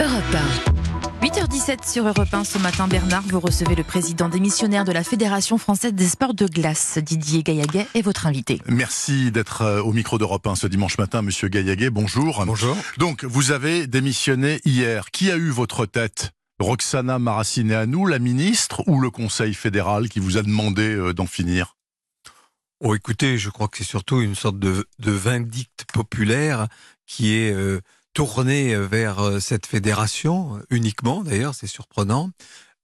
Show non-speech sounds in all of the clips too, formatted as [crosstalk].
Europe 8h17 sur Europe 1 ce matin, Bernard, vous recevez le président démissionnaire de la Fédération française des sports de glace, Didier Gaillaguet, est votre invité. Merci d'être euh, au micro d'Europe 1 ce dimanche matin, monsieur Gaillaguet. Bonjour. Bonjour. Donc, vous avez démissionné hier. Qui a eu votre tête? Roxana Maracineanu, la ministre, ou le Conseil fédéral qui vous a demandé euh, d'en finir? Oh, écoutez, je crois que c'est surtout une sorte de, de vindicte populaire qui est euh, tournée vers euh, cette fédération, uniquement d'ailleurs, c'est surprenant.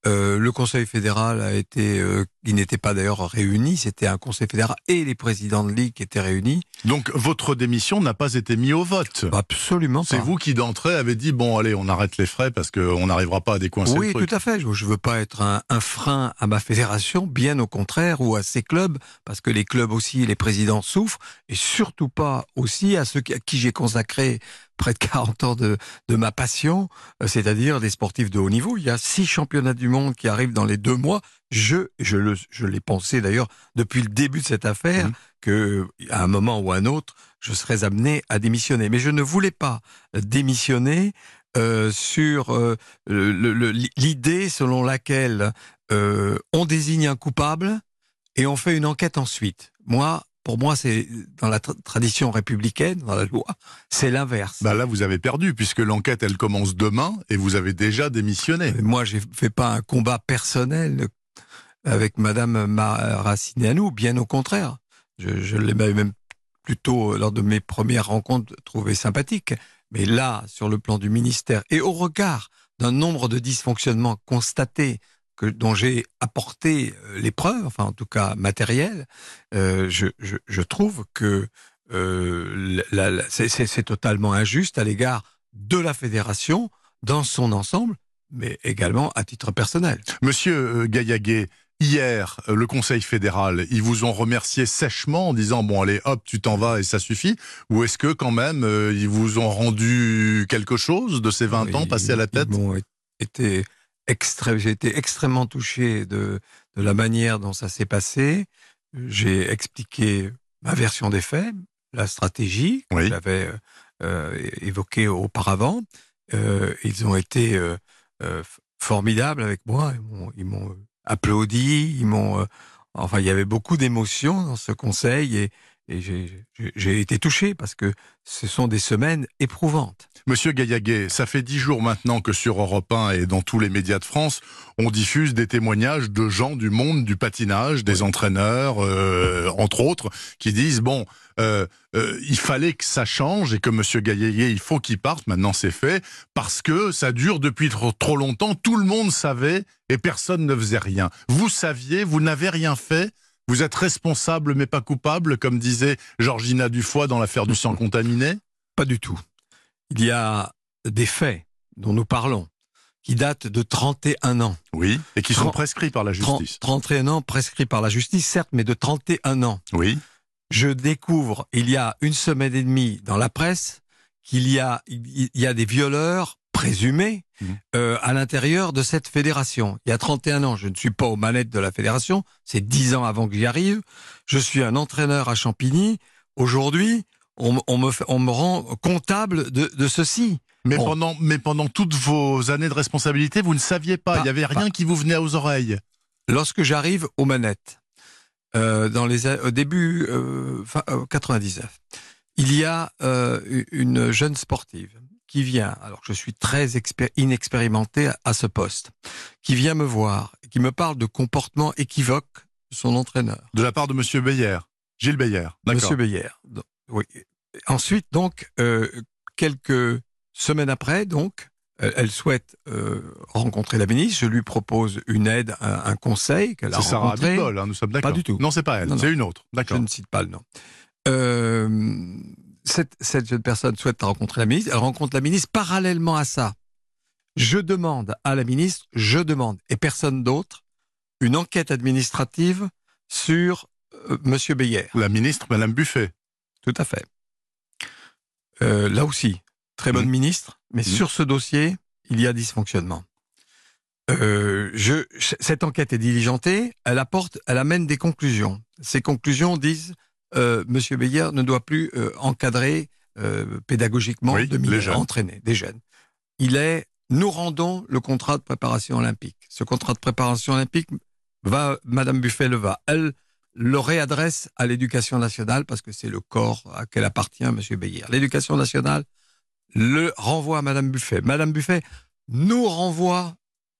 Euh, le Conseil fédéral a été, euh, il n'était pas d'ailleurs réuni, c'était un Conseil fédéral et les présidents de ligue qui étaient réunis. Donc, votre démission n'a pas été mise au vote Absolument pas. C'est vous qui d'entrée avez dit, bon, allez, on arrête les frais parce qu'on n'arrivera pas à décoincer Oui, le truc. tout à fait. Je ne veux pas être un, un, frein à ma fédération, bien au contraire, ou à ses clubs, parce que les clubs aussi, les présidents souffrent, et surtout pas aussi à ceux à qui j'ai consacré près de 40 ans de, de ma passion, euh, c'est-à-dire des sportifs de haut niveau. Il y a six championnats du monde qui arrivent dans les deux mois. Je, je, le, je l'ai pensé d'ailleurs depuis le début de cette affaire, Mmh. que à un moment ou à un autre, je serais amené à démissionner. Mais je ne voulais pas démissionner euh, sur euh, l'idée selon laquelle euh, on désigne un coupable et on fait une enquête ensuite. Moi, pour moi, c'est dans la tra- tradition républicaine, dans la loi, c'est l'inverse. Bah là, vous avez perdu puisque l'enquête, elle commence demain et vous avez déjà démissionné. Moi, j'ai fait pas un combat personnel avec Madame Maracineanu, bien au contraire. Je, l'ai même plutôt, euh, lors de mes premières rencontres, trouvé sympathique. Mais là, sur le plan du ministère, et au regard d'un nombre de dysfonctionnements constatés, que, dont j'ai apporté euh, les preuves, enfin en tout cas matérielles, euh, je, trouve que c'est totalement injuste à l'égard de la fédération dans son ensemble, mais également à titre personnel. Monsieur euh, Gaillaguet, hier, euh, le Conseil fédéral, ils vous ont remercié sèchement en disant bon allez hop tu t'en vas et ça suffit Ou est-ce que quand même euh, ils vous ont rendu quelque chose de ces 20 ans passés à la tête? été extré- J'ai été extrêmement touché de, de la manière dont ça s'est passé. J'ai expliqué ma version des faits, la stratégie que Oui. j'avais euh, évoquée auparavant. Euh, ils ont été formidables avec moi. Ils m'ont- m'ont applaudi. Ils m'ont. euh, enfin, il y avait beaucoup d'émotions dans ce conseil et, et j'ai- été touché parce que ce sont des semaines éprouvantes. Monsieur Gaillaguet, ça fait dix jours maintenant que sur Europe 1 et dans tous les médias de France, on diffuse des témoignages de gens du monde du patinage, des entraîneurs, euh, entre autres, qui disent bon, euh, euh, il fallait que ça change et que Monsieur Gaillaguet, il faut qu'il parte. Maintenant, c'est fait parce que ça dure depuis trop, trop longtemps. Tout le monde savait et personne ne faisait rien. Vous saviez, vous n'avez rien fait. Vous êtes responsable mais pas coupable, comme disait Georgina Dufoy dans l'affaire du sang contaminé? Pas du tout. Il y a des faits dont nous parlons qui datent de 31 ans. Oui, et qui sont prescrits par la 30 justice. 31 ans prescrits par la justice, certes, mais de 31 ans. Oui. Je découvre, il y a une semaine et demie dans la presse, qu'il y a, il y a des violeurs présumés. Euh, à l'intérieur de cette fédération. Il y a 31 ans, je ne suis pas aux manettes de la fédération, c'est 10 ans avant que j'y arrive. Je suis un entraîneur à Champigny. Aujourd'hui, on, on me, fait- on me rend comptable de, de ceci. Mais pendant, mais pendant toutes vos années de responsabilité, vous ne saviez pas. Pas- Il n'y avait rien qui vous venait aux oreilles. lorsque j'arrive aux manettes, euh, dans les, au début euh, fin, euh, 99, il y a euh, une jeune sportive qui vient, alors que je suis très expé- inexpérimenté à, ce poste, qui vient me voir, qui me parle de comportement équivoque de son entraîneur, De la part de Monsieur Beyer. Gilles Beyer. Monsieur Beyer. Donc, Oui. Ensuite, donc, euh, quelques semaines après, donc, euh, elle souhaite euh, rencontrer la ministre. Je lui propose une aide, un, un conseil qu'elle a C'est Sarah. Abitbol, hein, nous sommes d'accord. du tout. Non, c'est pas elle, c'est une autre. Je D'accord. ne cite pas le nom. Euh, cette, cette jeune personne souhaite rencontrer la ministre. Elle rencontre la ministre. Parallèlement à ça, je demande à la ministre, je demande, et personne d'autre, une enquête administrative sur euh, Monsieur Beyer. La ministre, Madame Buffet. Tout à fait. Euh, là aussi, très bonne Mhm. ministre, mais Mhm. sur ce dossier, il y a dysfonctionnement. Euh, je, cette enquête est diligentée, elle apporte, elle amène des conclusions. Ces conclusions disent, Monsieur Beyer ne doit plus euh, encadrer euh, pédagogiquement Oui, de entraîner des jeunes. Il est nous rendons le contrat de préparation olympique. Ce contrat de préparation olympique va, Madame Buffet le va, elle le réadresse à l'éducation nationale parce que c'est le corps à quel appartient Monsieur Beyer. L'éducation nationale le renvoie à Madame Buffet. Madame Buffet nous renvoie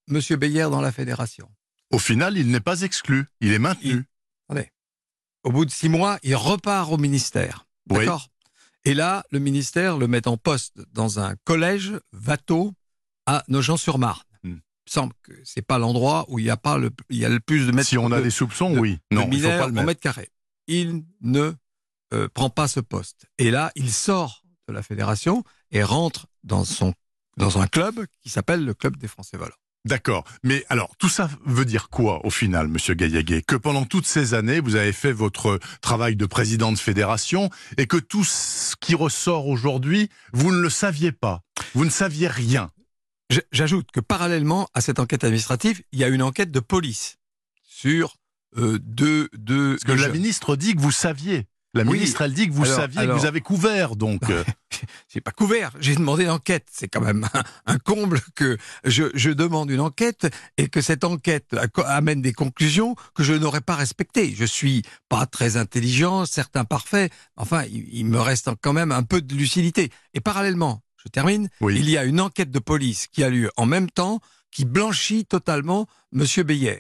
Monsieur Beyer dans la fédération. Au final, il n'est pas exclu, il est maintenu. Attendez. Au bout de six mois, il repart au ministère. Oui. D'accord? Et là, le ministère le met en poste dans un collège, Vato, à Nogent-sur-Marne. Hmm. Il me semble que c'est pas l'endroit où il y a pas le, il y a le plus de mètres Si on a de- des soupçons, de- oui. de Non, il faut pas le mètre carré. Il ne euh, prend pas ce poste. Et là, il sort de la fédération et rentre dans son dans un club qui s'appelle le club des Français volants. D'accord. Mais alors, tout ça veut dire quoi au final, Monsieur Gaillaguet Que pendant toutes ces années, vous avez fait votre travail de président de fédération et que tout ce qui ressort aujourd'hui, vous ne le saviez pas? Vous ne saviez rien? J'ajoute que parallèlement à cette enquête administrative, il y a une enquête de police sur euh, deux deux. Parce que la ministre dit que vous saviez. La Oui. ministre, elle dit que vous Alors- saviez, que vous avez couvert, donc. euh, [laughs] J'ai pas couvert, j'ai demandé l'enquête. C'est quand même un, un comble que je, je demande une enquête et que cette enquête amène des conclusions que je n'aurais pas respectées. Je suis pas très intelligent, certes imparfait, enfin, il, il me reste quand même un peu de lucidité. Et parallèlement, je termine, Oui. il y a une enquête de police qui a lieu en même temps qui blanchit totalement Monsieur Beyer.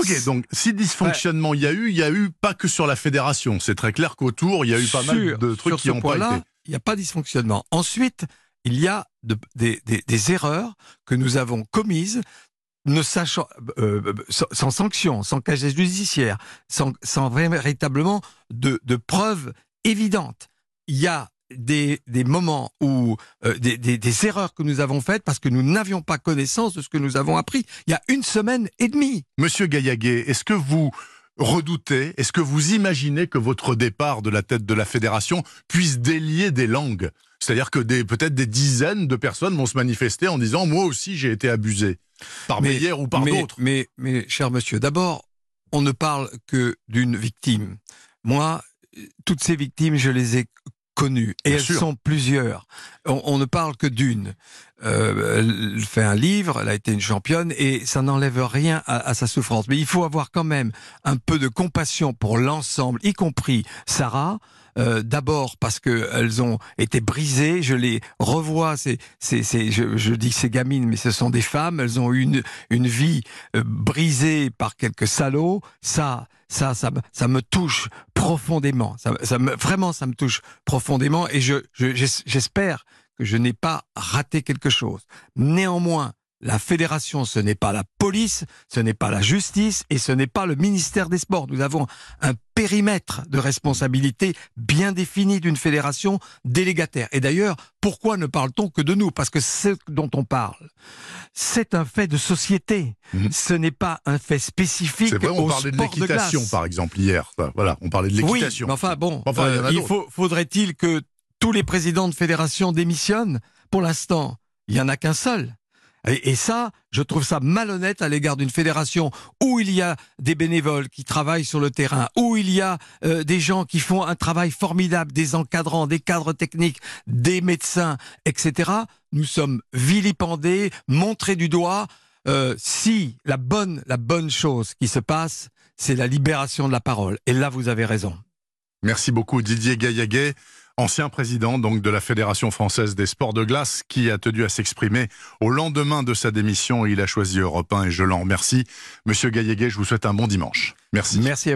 Ok, donc si dysfonctionnement il y a eu, il y a eu pas que sur la fédération. C'est très clair qu'autour, il y a eu pas mal de trucs qui n'ont pas été. Il n'y a pas de dysfonctionnement. Ensuite, il y a de- des, des- des erreurs que nous avons commises, ne sachant, euh, euh, sans, sans sanction, sans casier judiciaire, sans, sans véritablement de, de preuves évidentes. Il y a des, des moments où euh, des, des- des erreurs que nous avons faites parce que nous n'avions pas connaissance de ce que nous avons appris. Il y a une semaine et demie. Monsieur Gaillaguet, est-ce que vous redoutez, est-ce que vous imaginez que votre départ de la tête de la fédération puisse délier des langues? C'est-à-dire que peut-être des dizaines de personnes vont se manifester en disant moi aussi j'ai été abusé par Mais- Meyer ou par mais, d'autres. Mais, mais, cher monsieur, d'abord, on ne parle que d'une victime. Moi, toutes ces victimes, je les ai connues. Et Bien elles sûr. sont plusieurs. On, on ne parle que d'une. Euh, elle fait un livre, elle a été une championne, et ça n'enlève rien à, à sa souffrance. Mais il faut avoir quand même un peu de compassion pour l'ensemble, y compris Sarah. Euh, D'abord parce que elles ont été brisées. Je les revois. C'est, c'est, je, je dis ces gamines, mais ce sont des femmes. Elles ont eu une, une vie euh, brisée par quelques salauds. Ça, ça, ça, me- ça me touche profondément. Ça, ça me, vraiment, ça me touche profondément. Et je, je- j'es- j'espère que je n'ai pas raté quelque chose. Néanmoins, la fédération, ce n'est pas la police, ce n'est pas la justice et ce n'est pas le ministère des Sports. Nous avons un périmètre de responsabilité bien défini d'une fédération délégataire. Et d'ailleurs, pourquoi ne parle-t-on que de nous? Parce que ce dont on parle, c'est un fait de société. Mhm. Ce n'est pas un fait spécifique C'est vrai, on au parlait de sport de l'équitation par exemple hier. Voilà, on parlait de Oui, l'équitation. mais enfin bon, Enfin, il euh, il faudrait-il que tous les présidents de fédération démissionnent? Pour l'instant, il y en a qu'un seul. Et, ça, je trouve ça malhonnête à l'égard d'une fédération où il y a des bénévoles qui travaillent sur le terrain, où il y a euh, des gens qui font un travail formidable, des encadrants, des cadres techniques, des médecins, etc. Nous sommes vilipendés, montrés du doigt. Euh, si la bonne, la bonne chose qui se passe, c'est la libération de la parole. Et là, vous avez raison. Merci beaucoup Didier Gaillaguet, ancien président donc de la Fédération française des sports de glace, qui a tenu à s'exprimer au lendemain de sa démission. Il a choisi Europe 1 et je l'en remercie. Monsieur Gaillaguet, je vous souhaite un bon dimanche. Merci. Merci à vous.